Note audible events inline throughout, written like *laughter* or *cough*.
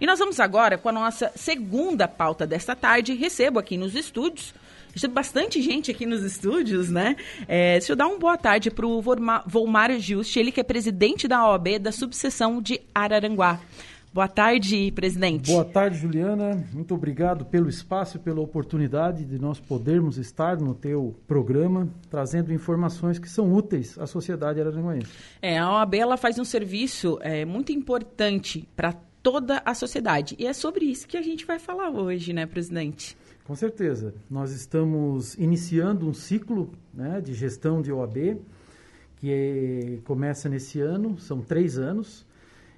E nós vamos agora com a nossa segunda pauta desta tarde. Recebo aqui nos estúdios Recebo bastante gente aqui nos estúdios, né? É, deixa eu dar uma boa tarde para o Volmar Juste, ele que é presidente da OAB da subseção de Araranguá. Boa tarde, presidente. Boa tarde, Juliana. Muito obrigado pelo espaço e pela oportunidade de nós podermos estar no teu programa, trazendo informações que são úteis à sociedade araranguaense. É, a OAB ela faz um serviço é, muito importante para toda a sociedade. E é sobre isso que a gente vai falar hoje, né, presidente? Com certeza. Nós estamos iniciando um ciclo né, de gestão de OAB, que é, começa nesse ano, são três anos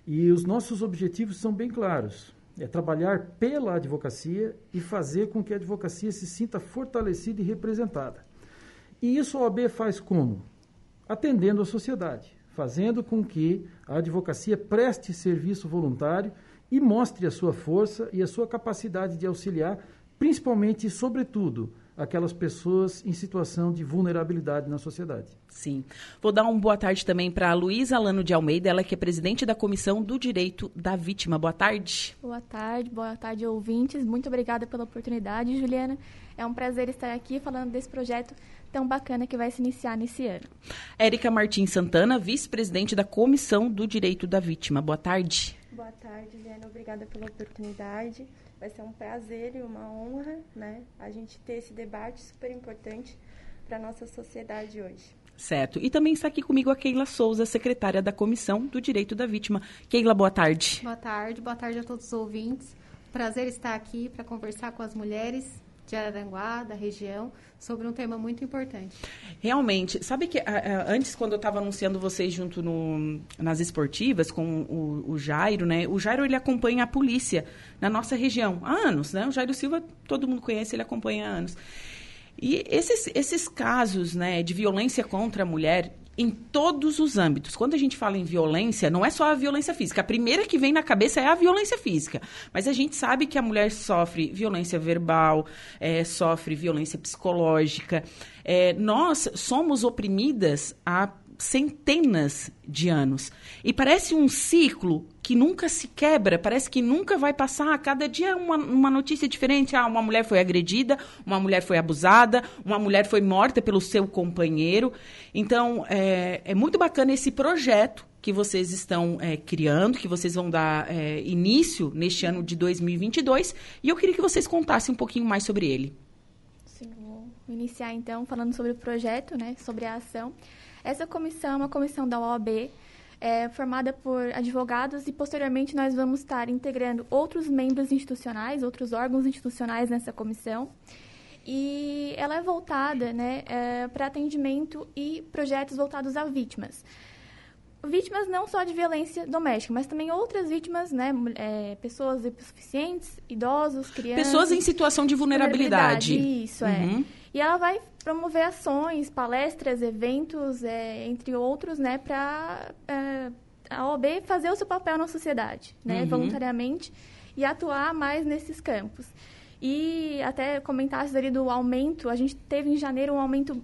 e os nossos objetivos são bem claros. É trabalhar pela advocacia e fazer com que a advocacia se sinta fortalecida e representada. E isso a OAB faz como? Atendendo a sociedade, fazendo com que a advocacia preste serviço voluntário e mostre a sua força e a sua capacidade de auxiliar, principalmente e sobretudo, aquelas pessoas em situação de vulnerabilidade na sociedade. Sim. Vou dar uma boa tarde também para a Luísa Alano de Almeida, ela que é presidente da Comissão do Direito da Vítima. Boa tarde. Boa tarde, boa tarde, ouvintes. Muito obrigada pela oportunidade, Juliana. É um prazer estar aqui falando desse projeto tão bacana que vai se iniciar nesse ano. Érica Martins Santana, vice-presidente da Comissão do Direito da Vítima. Boa tarde. Boa tarde, Juliana. Obrigada pela oportunidade. Vai ser um prazer e uma honra, né, a gente ter esse debate super importante para a nossa sociedade hoje. Certo. E também está aqui comigo a Keila Souza, secretária da Comissão do Direito da Vítima. Keila, boa tarde. Boa tarde, boa tarde a todos os ouvintes. Prazer estar aqui para conversar com as mulheres de Araranguá, da região, sobre um tema muito importante. Realmente. Sabe que antes, quando eu estava anunciando vocês junto no, nas esportivas com o, o, Jairo, né? O Jairo, ele acompanha a polícia na nossa região há anos, né? O Jairo Silva, todo mundo conhece, ele acompanha há anos. E esses, esses casos né, de violência contra a mulher, em todos os âmbitos. Quando a gente fala em violência, não é só a violência física. A primeira que vem na cabeça é a violência física. Mas a gente sabe que a mulher sofre violência verbal, é, sofre violência psicológica. É, nós somos oprimidas há centenas de anos. E parece um ciclo que nunca se quebra, parece que nunca vai passar. Cada dia uma, uma notícia diferente. Ah, uma mulher foi agredida, uma mulher foi abusada, uma mulher foi morta pelo seu companheiro. Então, é, é muito bacana esse projeto que vocês estão é, criando, que vocês vão dar é, início neste ano de 2022. E eu queria que vocês contassem um pouquinho mais sobre ele. Sim, vou iniciar então falando sobre o projeto, né, sobre a ação. Essa comissão é uma comissão da OAB, é, formada por advogados e posteriormente nós vamos estar integrando outros membros institucionais, outros órgãos institucionais nessa comissão. E ela é voltada né, é, para atendimento e projetos voltados a vítimas vítimas não só de violência doméstica, mas também outras vítimas, né? É, pessoas hipossuficientes, idosos, crianças. Pessoas em situação de vulnerabilidade. vulnerabilidade isso, é. Uhum. E ela vai promover ações, palestras, eventos, é, entre outros, né? Para é, a OAB fazer o seu papel na sociedade, né? Uhum. Voluntariamente e atuar mais nesses campos. E até comentasse ali do aumento, a gente teve em janeiro um aumento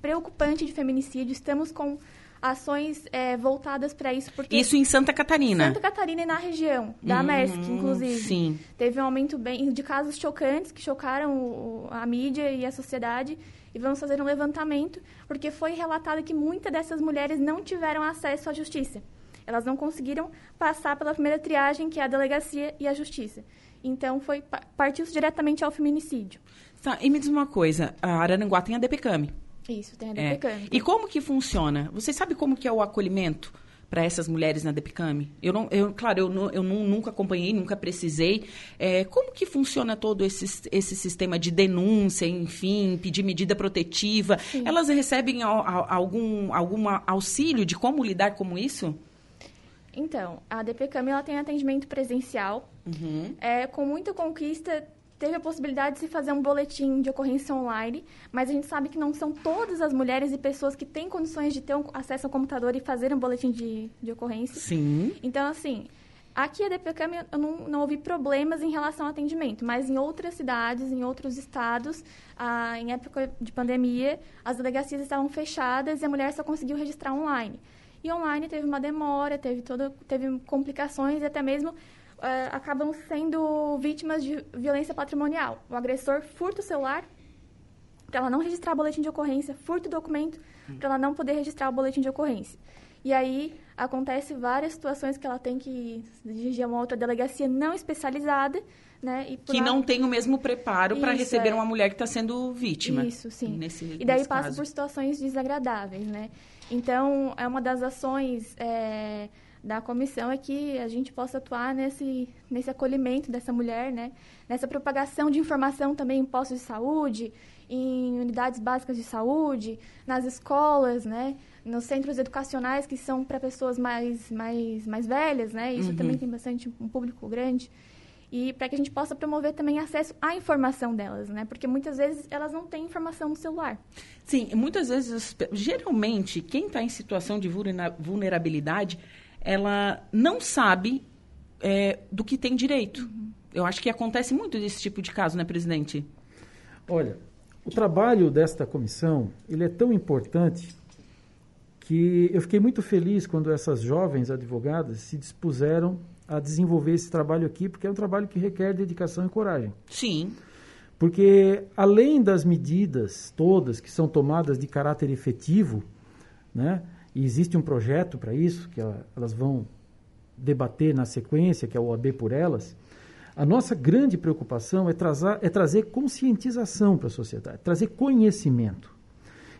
preocupante de feminicídio. Estamos com ações é, voltadas para isso. Porque isso em Santa Catarina? Santa Catarina e na região, da hum, MESC, inclusive. Sim. Teve um aumento bem de casos chocantes que chocaram a mídia e a sociedade. E vamos fazer um levantamento, porque foi relatado que muitas dessas mulheres não tiveram acesso à justiça. Elas não conseguiram passar pela primeira triagem, que é a delegacia e a justiça. Então, foi partiu diretamente ao feminicídio. Tá, e me diz uma coisa, a Araranguá tem a DPCAMI. Isso, tem a DPCAM. É. E como que funciona? Você sabe como que é o acolhimento para essas mulheres na DPCAM? Eu não, eu, claro, eu, não, eu não, nunca acompanhei, nunca precisei. É, como que funciona todo esse, esse sistema de denúncia, enfim, pedir medida protetiva? Sim. Elas recebem a, a, algum, algum auxílio de como lidar com isso? Então, a DPCAM ela tem atendimento presencial, uhum. é, com muita conquista teve a possibilidade de se fazer um boletim de ocorrência online, mas a gente sabe que não são todas as mulheres e pessoas que têm condições de ter um acesso ao computador e fazer um boletim de, de ocorrência. Sim. Então, assim, aqui a DPCAM eu não, não ouvi problemas em relação ao atendimento, mas em outras cidades, em outros estados, ah, em época de pandemia, as delegacias estavam fechadas e a mulher só conseguiu registrar online. E online teve uma demora, teve, todo, teve complicações e até mesmo é, acabam sendo vítimas de violência patrimonial. O agressor furta o celular para ela não registrar o boletim de ocorrência, furta o documento para ela não poder registrar o boletim de ocorrência. E aí acontece várias situações que ela tem que dirigir a uma outra delegacia não especializada, né? que lá... não tem o mesmo preparo para receber é. uma mulher que está sendo vítima. Isso, sim. Nesse, e daí passa caso. por situações desagradáveis, né? Então, é uma das ações é, da comissão é que a gente possa atuar nesse, nesse acolhimento dessa mulher, né? Nessa propagação de informação também em postos de saúde, em unidades básicas de saúde, nas escolas, né? nos centros educacionais que são para pessoas mais, mais, mais velhas, né? Isso uhum. também tem bastante um público grande. E para que a gente possa promover também acesso à informação delas, né? Porque muitas vezes elas não têm informação no celular. Sim, muitas vezes, geralmente, quem está em situação de vulnerabilidade, ela não sabe é, do que tem direito. Uhum. Eu acho que acontece muito desse tipo de caso, né, presidente? Olha, o trabalho desta comissão, ele é tão importante que eu fiquei muito feliz quando essas jovens advogadas se dispuseram a desenvolver esse trabalho aqui, porque é um trabalho que requer dedicação e coragem. Sim. Porque além das medidas todas que são tomadas de caráter efetivo, né, e existe um projeto para isso, que elas vão debater na sequência, que é o OAB por elas, a nossa grande preocupação é, trazer, é trazer conscientização para a sociedade, trazer conhecimento.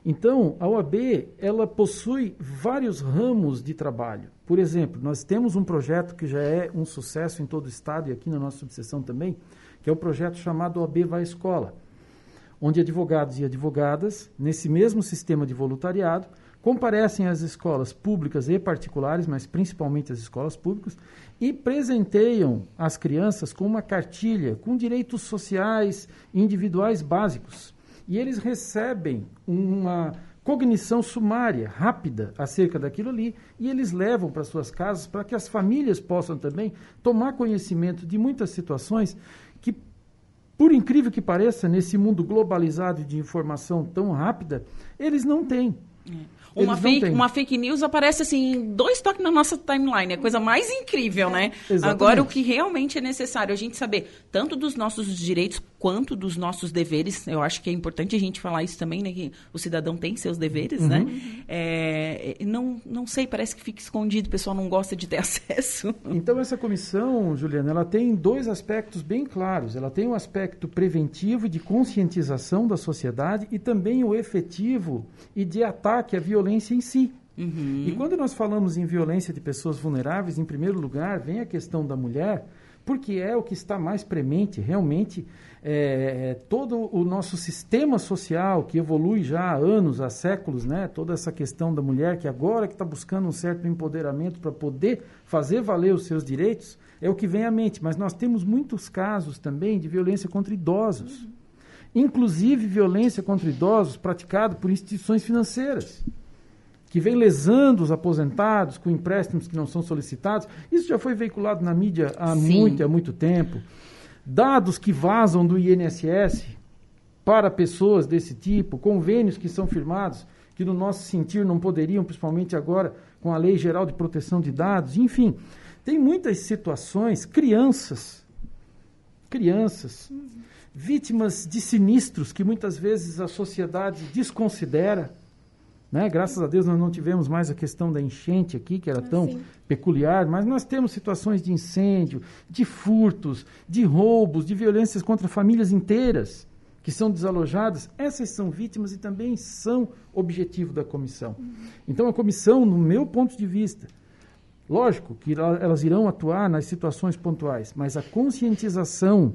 Então, a OAB, ela possui vários ramos de trabalho. Por exemplo, nós temos um projeto que já é um sucesso em todo o estado e aqui na nossa subseção também, que é o projeto chamado OAB Vai Escola, onde advogados e advogadas, nesse mesmo sistema de voluntariado, comparecem às escolas públicas e particulares, mas principalmente as escolas públicas, e presenteiam as crianças com uma cartilha com direitos sociais individuais básicos e eles recebem uma cognição sumária, rápida, acerca daquilo ali, e eles levam para suas casas para que as famílias possam também tomar conhecimento de muitas situações que, por incrível que pareça, nesse mundo globalizado de informação tão rápida, eles não têm. É. Uma fake, uma fake news aparece assim, dois toques na nossa timeline. É a coisa mais incrível, né? Exatamente. Agora, o que realmente é necessário, a gente saber tanto dos nossos direitos quanto dos nossos deveres. Eu acho que é importante a gente falar isso também, né? Que o cidadão tem seus deveres, né? uhum. né? É, não, não sei, parece que fica escondido, o pessoal não gosta de ter *laughs* acesso. Então, essa comissão, Juliana, ela tem dois aspectos bem claros. Ela tem o um aspecto preventivo de conscientização da sociedade e também o efetivo e de ataque à violência em si. Uhum. E quando nós falamos em violência de pessoas vulneráveis, em primeiro lugar, vem a questão da mulher, porque é o que está mais premente realmente é, é, todo o nosso sistema social que evolui já há anos, há séculos, né? toda essa questão da mulher que agora que está buscando um certo empoderamento para poder fazer valer os seus direitos, é o que vem à mente. Mas nós temos muitos casos também de violência contra idosos. Inclusive violência contra idosos praticada por instituições financeiras que vem lesando os aposentados com empréstimos que não são solicitados. Isso já foi veiculado na mídia há Sim. muito, há muito tempo dados que vazam do INSS para pessoas desse tipo, convênios que são firmados, que no nosso sentir não poderiam, principalmente agora com a Lei Geral de Proteção de Dados, enfim, tem muitas situações, crianças, crianças, vítimas de sinistros que muitas vezes a sociedade desconsidera, né? Graças a Deus nós não tivemos mais a questão da enchente aqui, que era ah, tão sim. peculiar, mas nós temos situações de incêndio, de furtos, de roubos, de violências contra famílias inteiras que são desalojadas. Essas são vítimas e também são objetivo da comissão. Uhum. Então a comissão, no meu ponto de vista, lógico que elas irão atuar nas situações pontuais, mas a conscientização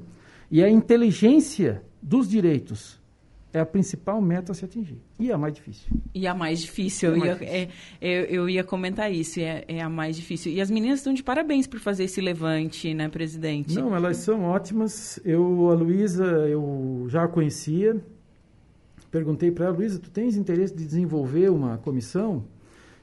e a inteligência dos direitos é a principal meta a se atingir. E a mais difícil. E a mais difícil. É eu, ia, difícil. É, eu, eu, ia comentar isso, é, é, a mais difícil. E as meninas estão de parabéns por fazer esse levante, né, presidente? Não, elas são ótimas. Eu, a Luísa, eu já a conhecia. Perguntei para ela, Luísa, tu tens interesse de desenvolver uma comissão?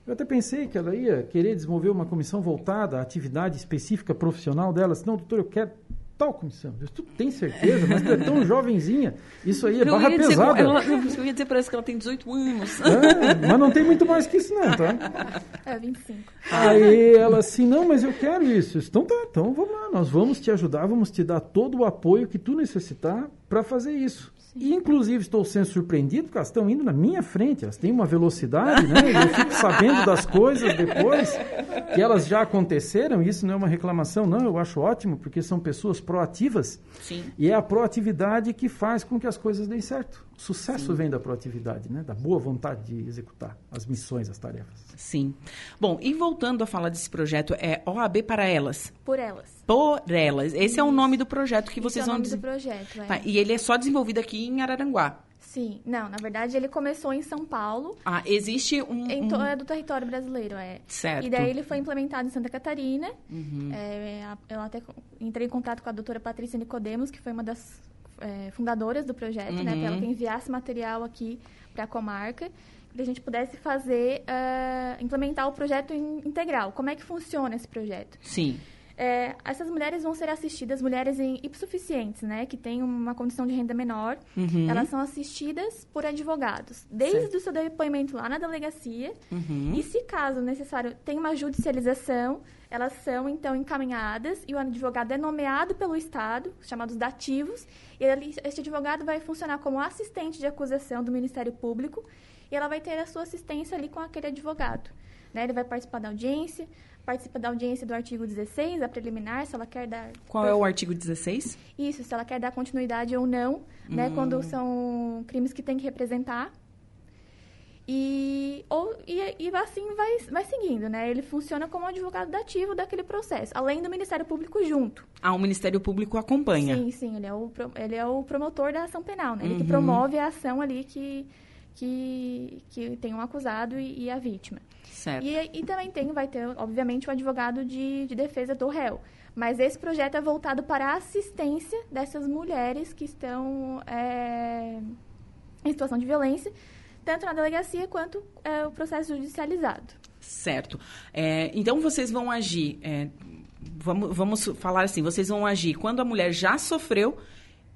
Eu até pensei que ela ia querer desenvolver uma comissão voltada à atividade específica profissional dela. Não, doutor, eu quero tal comissão. Eu, tu tem certeza? Mas tu é tão jovenzinha. Isso aí é barra eu dizer, pesada. ela, eu ia dizer para ela que ela tem 18 anos. É, mas não tem muito mais que isso não, tá? É, 25. Aí ela assim, não, mas eu quero isso. Então tá, então vamos lá, nós vamos te ajudar, vamos te dar todo o apoio que tu necessitar para fazer isso. E, inclusive, estou sendo surpreendido porque elas estão indo na minha frente, elas têm uma velocidade, né? Eu fico sabendo das coisas depois que elas já aconteceram, isso não é uma reclamação, não, eu acho ótimo, porque são pessoas proativas. Sim. E é a proatividade que faz com que as coisas deem certo. O sucesso Sim. vem da proatividade, né? Da boa vontade de executar as missões, as tarefas. Sim. Bom, e voltando a falar desse projeto, é OAB para elas. Por elas. Por elas. Esse é o nome do projeto que Esse vocês é o vão nome dizer. do projeto, é. Tá, e ele é só desenvolvido aqui em Araranguá. Sim. Não, na verdade ele começou em São Paulo, Ah, existe um. em um- to- é do território brasileiro, é. Certo. E daí ele foi implementado em Santa Catarina. Uhum. É, eu até entrei em contato com a doutora Patrícia Nicodemos, que foi uma das é, fundadoras do projeto, né? Uhum. Para ela que enviasse material aqui para a comarca, para a gente pudesse fazer, ah, implementar o projeto in- integral. Como é que funciona esse projeto? Sim. É, essas mulheres vão ser assistidas, mulheres em hipossuficientes, né? Que têm uma condição de renda menor. Uhum. Elas são assistidas por advogados, desde Certo. o seu depoimento lá na delegacia. Uhum. E se caso necessário tem uma judicialização, elas são então encaminhadas e o advogado é nomeado pelo Estado, chamados dativos, e ele, este advogado vai funcionar como assistente de acusação do Ministério Público e ela vai ter a sua assistência ali com aquele advogado. Né? Ele vai participar da audiência, participa da audiência do artigo 16, a preliminar, se ela quer dar Qual é o artigo 16? isso, se ela quer dar continuidade ou não, né? Hum. Quando são crimes que tem que representar. E, ou, e, e assim vai, vai seguindo, né? Ele funciona como advogado dativo daquele processo, além do Ministério Público junto. Ah, o Ministério Público acompanha. Sim, sim, ele é o, ele é o promotor da ação penal, né? Ele que Uhum. promove a ação ali que, que, que tem um acusado e, e a vítima. Certo. E, e também tem, vai ter, obviamente, o advogado de, de defesa do réu. Mas esse projeto é voltado para a assistência dessas mulheres que estão é, em situação de violência, tanto na delegacia quanto é, o processo judicializado. Certo. É, então vocês vão agir. é, vamos, vamos falar assim: vocês vão agir quando a mulher já sofreu.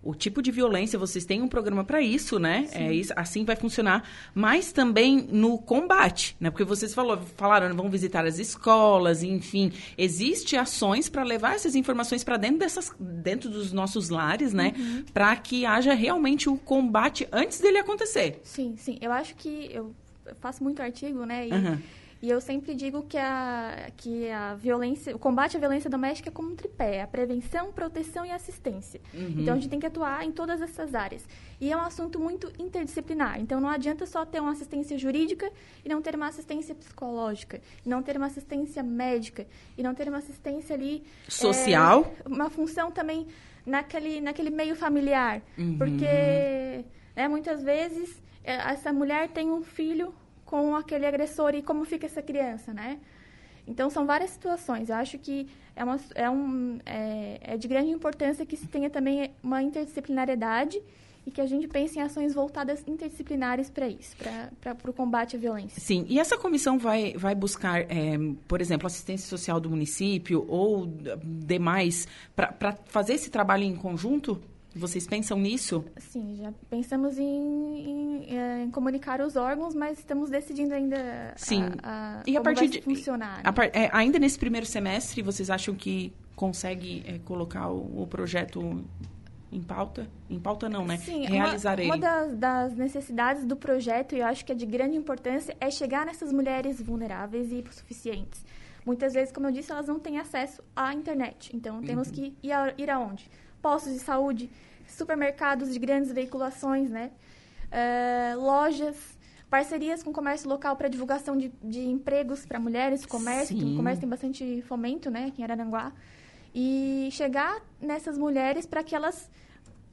O tipo de violência, vocês têm um programa para isso, né? É isso, assim vai funcionar. Mas também no combate, né? Porque vocês falou, falaram, vão visitar as escolas, enfim. Existe ações para levar essas informações para dentro dessas, dentro dos nossos lares, né? Para que haja realmente o combate antes dele acontecer. Sim, sim. Eu acho que eu faço muito artigo, né? E, Aham. E eu sempre digo que a, que a violência, o combate à violência doméstica é como um tripé, a prevenção, proteção e assistência. Então a gente tem que atuar em todas essas áreas. E é um assunto muito interdisciplinar. Então não adianta só ter uma assistência jurídica e não ter uma assistência psicológica, e não ter uma assistência médica, e não ter uma assistência ali Social. é, uma função também naquele, naquele meio familiar. Uhum. Porque né, muitas vezes é, essa mulher tem um filho com aquele agressor e como fica essa criança, né? Então, são várias situações. Eu acho que é, uma, é, um, é, é de grande importância que se tenha também uma interdisciplinariedade e que a gente pense em ações voltadas interdisciplinares para isso, para o combate à violência. Sim, e essa comissão vai, vai buscar, é, por exemplo, assistência social do município ou demais, para fazer esse trabalho em conjunto? Vocês pensam nisso? Sim, já pensamos em, em, é, em comunicar os órgãos, mas estamos decidindo ainda Sim. a, a, E a partir de- funcionar. A né? é, ainda nesse primeiro semestre, vocês acham que consegue é, colocar o, o projeto em pauta? Em pauta não, né? Sim, Realizar uma, ele. uma das, das necessidades do projeto, e eu acho que é de grande importância, é chegar nessas mulheres vulneráveis e hipossuficientes. Muitas vezes, como eu disse, elas não têm acesso à internet. Então, temos que ir, a, ir aonde? Postos de saúde, supermercados de grandes veiculações, né? Eh, lojas, parcerias com o comércio local para divulgação de, de empregos para mulheres, comércio, Sim. o comércio tem bastante fomento, né, aqui em Araranguá. E chegar nessas mulheres para que elas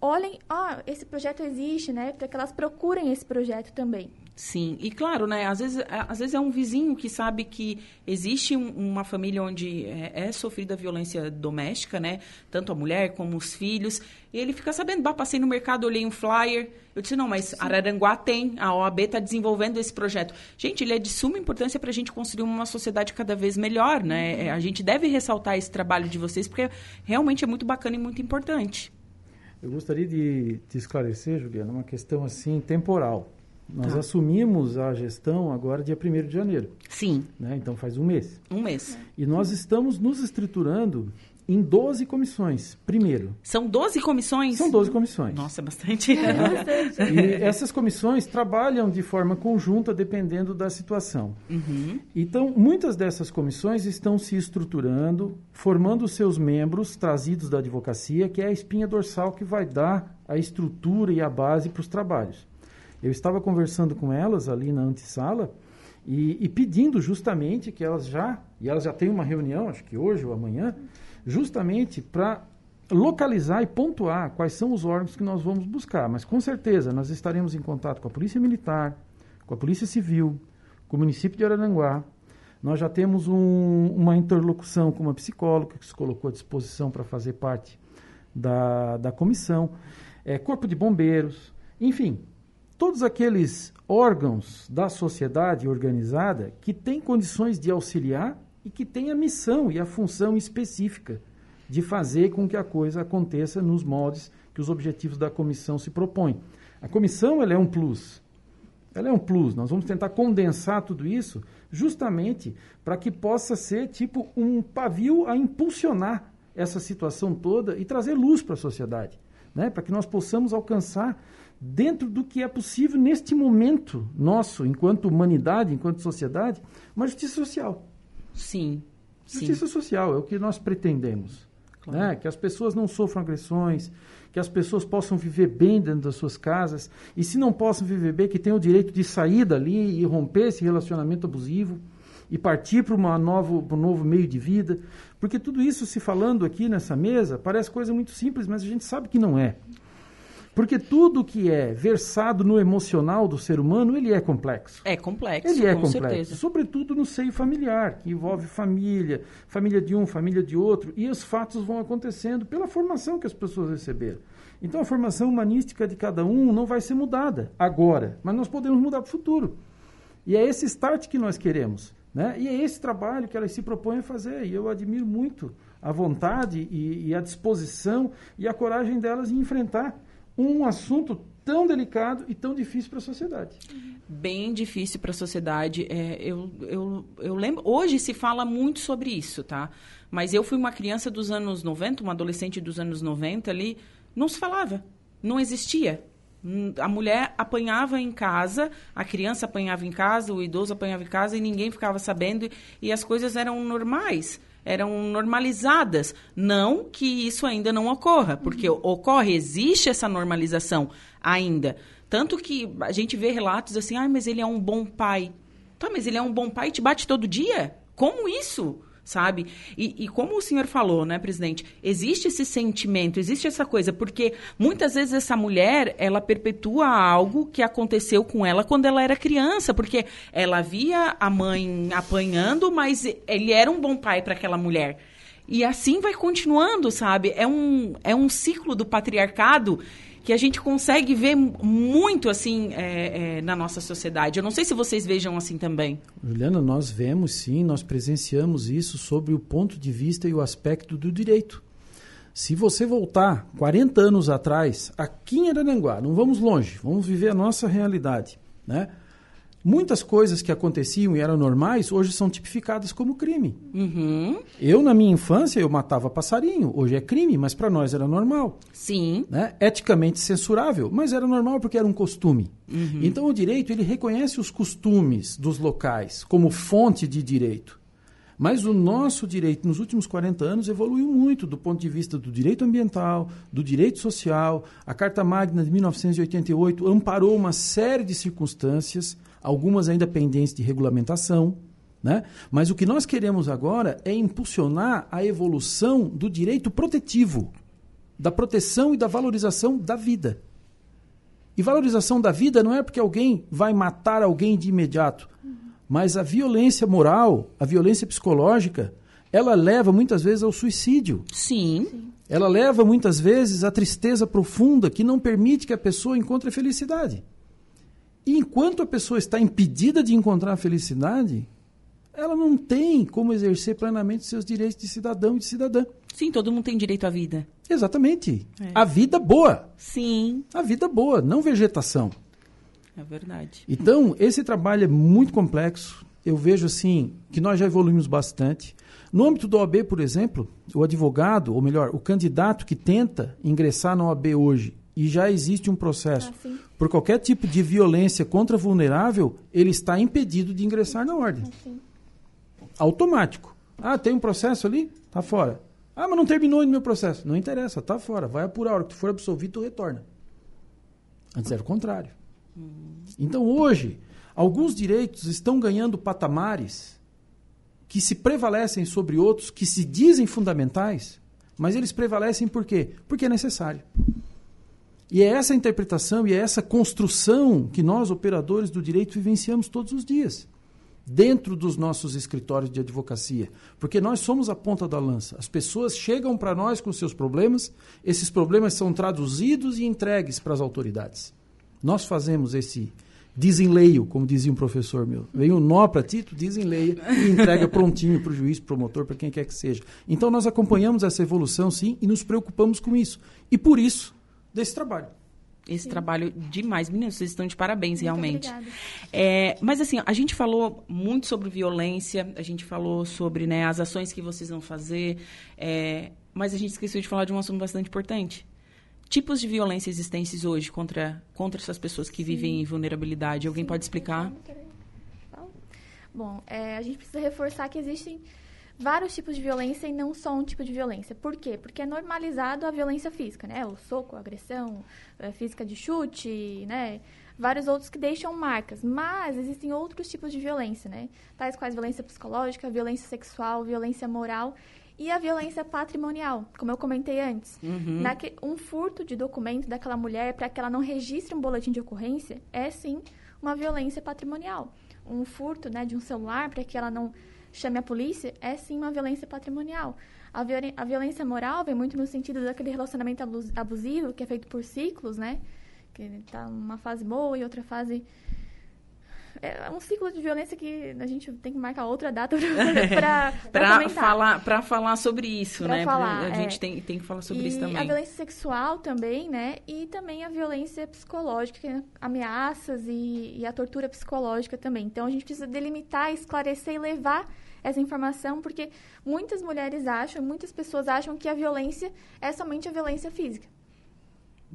olhem, ah, esse projeto existe, né? Para que elas procurem esse projeto também. Sim, e claro, né? Às vezes, às vezes é um vizinho que sabe que existe um, uma família onde é, é, sofrida violência doméstica, né? Tanto a mulher como os filhos. E ele fica sabendo, bah, passei no mercado, olhei um flyer. Eu disse, não, mas Sim. Araranguá tem, a OAB está desenvolvendo esse projeto. Gente, ele é de suma importância para a gente construir uma sociedade cada vez melhor, né? Uhum. A gente deve ressaltar esse trabalho de vocês, porque realmente é muito bacana e muito importante. Eu gostaria de te esclarecer, Juliana, uma questão assim temporal. Nós tá. assumimos a gestão agora dia 1 de janeiro. Sim. Né? Então faz um mês. Um mês. E nós estamos nos estruturando em 12 comissões, primeiro. São 12 comissões? São 12 comissões. Nossa, é bastante. É. e essas comissões trabalham de forma conjunta dependendo da situação. Uhum. Então, muitas dessas comissões estão se estruturando, formando seus membros trazidos da advocacia, que é a espinha dorsal que vai dar a estrutura e a base para os trabalhos. Eu estava conversando com elas ali na antessala e, e pedindo justamente que elas já, e elas já têm uma reunião, acho que hoje ou amanhã, justamente para localizar e pontuar quais são os órgãos que nós vamos buscar. Mas com certeza nós estaremos em contato com a Polícia Militar, com a Polícia Civil, com o município de Araranguá. Nós já temos um, uma interlocução com uma psicóloga que se colocou à disposição para fazer parte da, da comissão, é, Corpo de Bombeiros, enfim, todos aqueles órgãos da sociedade organizada que têm condições de auxiliar e que têm a missão e a função específica de fazer com que a coisa aconteça nos moldes que os objetivos da comissão se propõem. A comissão ela é um plus. Ela é um plus. Nós vamos tentar condensar tudo isso justamente para que possa ser tipo um pavio a impulsionar essa situação toda e trazer luz para a sociedade, né? para que nós possamos alcançar dentro do que é possível neste momento nosso, enquanto humanidade, enquanto sociedade, uma justiça social. Sim. Justiça sim. social é o que nós pretendemos. Claro. Né? Que as pessoas não sofram agressões, que as pessoas possam viver bem dentro das suas casas, e se não possam viver bem, que tenham o direito de sair dali e romper esse relacionamento abusivo e partir para uma novo, um novo meio de vida. Porque tudo isso, se falando aqui nessa mesa, parece coisa muito simples, mas a gente sabe que não é. Porque tudo que é versado no emocional do ser humano, ele é complexo. É complexo, Ele é complexo. Certeza. Sobretudo no seio familiar, que envolve família, família de um, família de outro, e os fatos vão acontecendo pela formação que as pessoas receberam. Então a formação humanística de cada um não vai ser mudada agora, mas nós podemos mudar para o futuro. E é esse start que nós queremos. Né? E é esse trabalho que elas se propõem a fazer. E eu admiro muito a vontade e, e a disposição e a coragem delas em enfrentar um assunto tão delicado e tão difícil para a sociedade. Bem difícil para a sociedade. É, eu, eu, eu lembro. Hoje se fala muito sobre isso, tá? Mas eu fui uma criança dos anos 90, uma adolescente dos anos 90 ali. Não se falava. Não existia. Hum, a mulher apanhava em casa, a criança apanhava em casa, o idoso apanhava em casa e ninguém ficava sabendo e as coisas eram normais eram normalizadas. Não que isso ainda não ocorra, porque uhum. ocorre, existe essa normalização ainda. Tanto que a gente vê relatos assim, ah, mas ele é um bom pai. Tá, mas ele é um bom pai e te bate todo dia? Como isso? Sabe? E, e, como o senhor falou, né, presidente, existe esse sentimento, existe essa coisa, porque muitas vezes essa mulher, ela perpetua algo que aconteceu com ela quando ela era criança, porque ela via a mãe apanhando, mas ele era um bom pai para aquela mulher. E assim vai continuando, sabe? É um, é um ciclo do patriarcado que a gente consegue ver muito assim é, é, na nossa sociedade. Eu não sei se vocês vejam assim também. Juliana, nós vemos sim, nós presenciamos isso sobre o ponto de vista e o aspecto do direito. Se você voltar 40 anos atrás, aqui em Arananguá, não vamos longe, vamos viver a nossa realidade, né? Muitas coisas que aconteciam e eram normais, hoje são tipificadas como crime. Uhum. Eu, na minha infância, eu matava passarinho. Hoje é crime, mas para nós era normal. Sim. Né? Eticamente censurável, mas era normal porque era um costume. Uhum. Então, o direito, ele reconhece os costumes dos locais como fonte de direito. Mas o nosso direito, nos últimos 40 anos, evoluiu muito do ponto de vista do direito ambiental, do direito social. A Carta Magna de 1988 amparou uma série de circunstâncias algumas ainda pendentes de regulamentação. Né? Mas o que nós queremos agora é impulsionar a evolução do direito protetivo, da proteção e da valorização da vida. E valorização da vida não é porque alguém vai matar alguém de imediato, mas a violência moral, a violência psicológica, ela leva muitas vezes ao suicídio. Sim. Ela leva muitas vezes à tristeza profunda que não permite que a pessoa encontre a felicidade. E enquanto a pessoa está impedida de encontrar a felicidade, ela não tem como exercer plenamente seus direitos de cidadão e de cidadã. Sim, todo mundo tem direito à vida. Exatamente. É. A vida boa. Sim, A vida boa, não vegetação. é verdade. Então, esse trabalho é muito complexo. Eu vejo assim que nós já evoluímos bastante. No âmbito da OAB, por exemplo, o advogado, ou melhor, o candidato que tenta ingressar na OAB hoje e já existe um processo Ah. Por qualquer tipo de violência contra vulnerável, ele está impedido de ingressar na ordem. Assim. Automático. Ah, tem um processo ali? Tá fora. Ah, mas não terminou ainda o meu processo. Não interessa, tá fora. Vai apurar. A hora que tu for absolvido, tu retorna. Antes era o contrário. Então hoje, alguns direitos estão ganhando patamares que se prevalecem sobre outros que se dizem fundamentais, mas eles prevalecem por quê? Porque é necessário. E é essa interpretação e é essa construção que nós, operadores do direito, vivenciamos todos os dias, dentro dos nossos escritórios de advocacia. Porque nós somos a ponta da lança. As pessoas chegam para nós com seus problemas, esses problemas são traduzidos e entregues para as autoridades. Nós fazemos esse desenleio, como dizia um professor meu. Vem um nó para ti, tu desenleia e entrega prontinho para o juiz, promotor, para quem quer que seja. Então nós acompanhamos essa evolução, sim, e nos preocupamos com isso. E por isso, desse trabalho. Esse trabalho demais, meninos, vocês estão de parabéns, Muito realmente. obrigada. É, mas assim, a gente falou muito sobre violência, a gente falou sobre né, as ações que vocês vão fazer, é, mas a gente esqueceu de falar de um assunto bastante importante. Tipos de violência existentes hoje contra, contra essas pessoas que vivem em vulnerabilidade. Alguém pode explicar? Bom, é, a gente precisa reforçar que existem vários tipos de violência e não só um tipo de violência. Por quê? Porque é normalizado a violência física, né? O soco, a agressão é, física de chute, né? Vários outros que deixam marcas. Mas existem outros tipos de violência, né? Tais quais violência psicológica, violência sexual, violência moral e a violência patrimonial, como eu comentei antes. Uhum. Naque- um furto de documento daquela mulher para que ela não registre um boletim de ocorrência é sim uma violência patrimonial. Um furto né, de um celular para que ela não chame a polícia é sim uma violência patrimonial. A, violen- a violência moral vem muito no sentido daquele relacionamento abus- abusivo que é feito por ciclos, né? Que tá numa fase boa e outra fase é um ciclo de violência que a gente tem que marcar outra data *laughs* para Para *laughs* falar, pra falar sobre isso, Pra né? falar, a é. gente tem, tem que falar sobre e isso também. a violência sexual também, né? E também a violência psicológica, é ameaças e, e a tortura psicológica também. Então a gente precisa delimitar, esclarecer e levar essa informação, porque muitas mulheres acham, muitas pessoas acham que a violência é somente a violência física.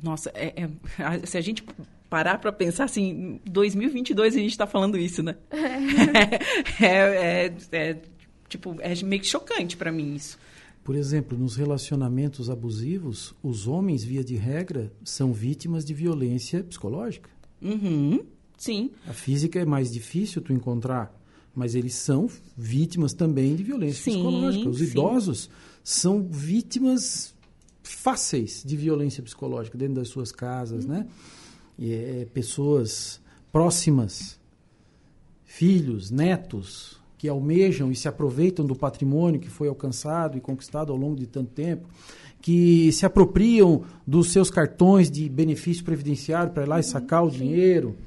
Nossa, é- é- a- se a gente parar para pensar assim, em 2022 a gente está falando isso, né? *laughs* É, é- é, tipo, é meio que chocante para mim isso. Por exemplo, nos relacionamentos abusivos, os homens, via de regra, são vítimas de violência psicológica. Uhum, sim. A física é mais difícil tu encontrar, mas eles são vítimas também de violência Sim, psicológica. Os sim. idosos são vítimas fáceis de violência psicológica dentro das suas casas, né? E é, pessoas próximas, filhos, netos, que almejam e se aproveitam do patrimônio que foi alcançado e conquistado ao longo de tanto tempo, que se apropriam dos seus cartões de benefício previdenciário para ir lá e sacar o dinheiro.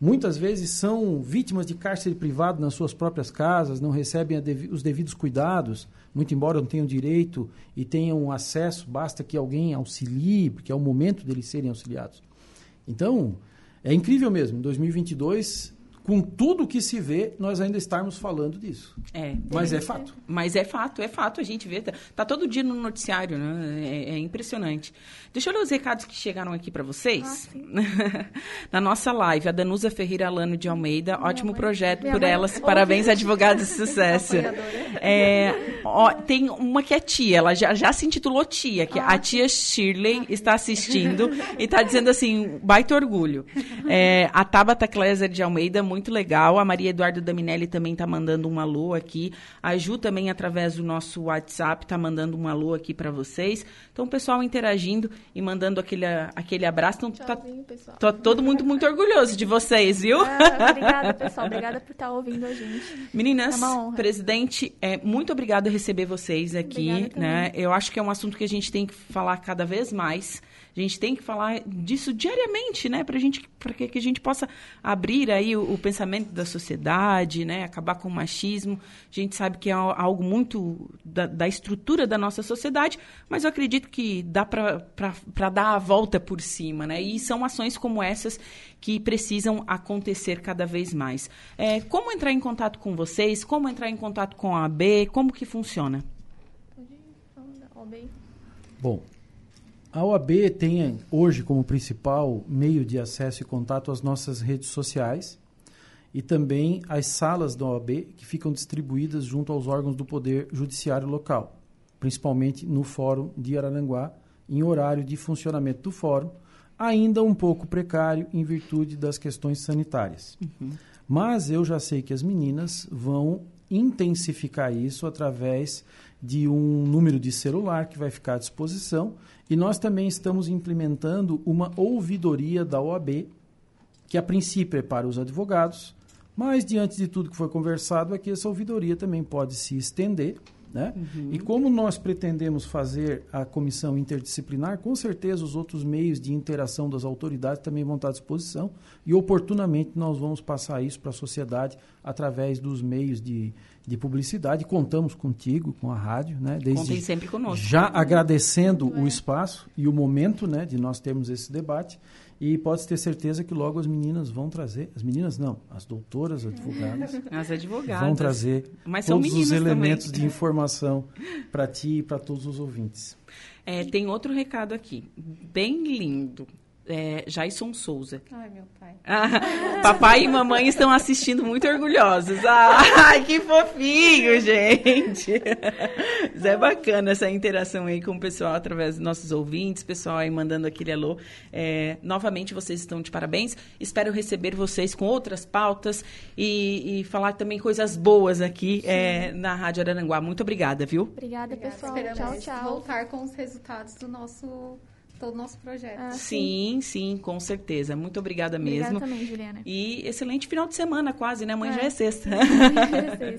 Muitas vezes são vítimas de cárcere privado nas suas próprias casas, não recebem os devidos cuidados, muito embora não tenham direito e tenham acesso, basta que alguém auxilie, porque é o momento deles serem auxiliados. Então, é incrível mesmo, em 2022, com tudo que se vê, nós ainda estarmos falando disso. É. Mas é fato. Mas é fato, é fato, a gente vê. Tá, tá todo dia no noticiário, né? É, é impressionante. Deixa eu ler os recados que chegaram aqui para vocês. Ah, sim. *laughs* Na nossa live, a Danusa Ferreira Alano de Almeida, ótimo mãe. projeto Minha por mãe elas. ouve. Parabéns, advogados de sucesso. É, ó, tem uma que é tia, ela já, já se intitulou tia, que a tia Shirley está assistindo e está dizendo assim, baita orgulho. *laughs* É, a Tabata Kleiser de Almeida, muito legal. A Maria Eduarda Daminelli também está mandando um alô aqui. A Ju também, através do nosso WhatsApp, está mandando um alô aqui para vocês. Então, o pessoal interagindo e mandando aquele, aquele abraço. Então, tá Tchauzinho, pessoal. Tô todo mundo muito orgulhoso de vocês, viu? Ah, obrigada, pessoal. Obrigada por estar ouvindo a gente. Meninas, É presidente, é muito obrigada a receber vocês aqui, né? Eu acho que é um assunto que a gente tem que falar cada vez mais. A gente tem que falar disso diariamente, né? Para gente, para que, a gente possa abrir aí o pensamento da sociedade, né? Acabar com o machismo. A gente sabe que é al- algo muito da, da estrutura da nossa sociedade, mas eu acredito que dá para dar a volta por cima, né? E são ações como essas que precisam acontecer cada vez mais. É, como entrar em contato com vocês? Como entrar em contato com a AB? Como que funciona? Bom, a OAB tem hoje como principal meio de acesso e contato as nossas redes sociais e também as salas da OAB que ficam distribuídas junto aos órgãos do Poder Judiciário local, principalmente no Fórum de Araranguá, em horário de funcionamento do fórum, ainda um pouco precário em virtude das questões sanitárias. Mas eu já sei que as meninas vão intensificar isso através de um número de celular que vai ficar à disposição e nós também estamos implementando uma ouvidoria da OAB, que a princípio é para os advogados, mas diante de tudo que foi conversado aqui, essa ouvidoria também pode se estender. Né? E como nós pretendemos fazer a comissão interdisciplinar, com certeza os outros meios de interação das autoridades também vão estar à disposição e oportunamente nós vamos passar isso para a sociedade através dos meios de, de publicidade. Contamos contigo, com a rádio, né? Desde Contem sempre conosco. já agradecendo o espaço e o momento né, de nós termos esse debate. E pode ter certeza que logo as meninas vão trazer, as meninas não, as doutoras, advogadas, *laughs* As advogadas. vão trazer todos os elementos também. de *laughs* informação para ti e para todos os ouvintes. É, tem outro recado aqui, bem lindo. É, Jason Souza. Ai, meu pai. Ah, *laughs* papai e mamãe estão assistindo muito orgulhosos. Ai, que fofinho, gente. Mas É bacana essa interação aí com o pessoal através dos nossos ouvintes, pessoal aí mandando aquele alô. É, novamente, vocês estão de parabéns. Espero receber vocês com outras pautas e, e falar também coisas boas aqui é, na Rádio Araranguá. Muito obrigada, viu? Obrigada, pessoal. Tchau, Esperamos tchau. voltar com os resultados do nosso, todo o nosso projeto. Ah, Sim, sim, com certeza. Muito obrigada Obrigada mesmo. também, Juliana. E excelente final de semana, quase, né? Amanhã já é sexta. Vocês. *laughs*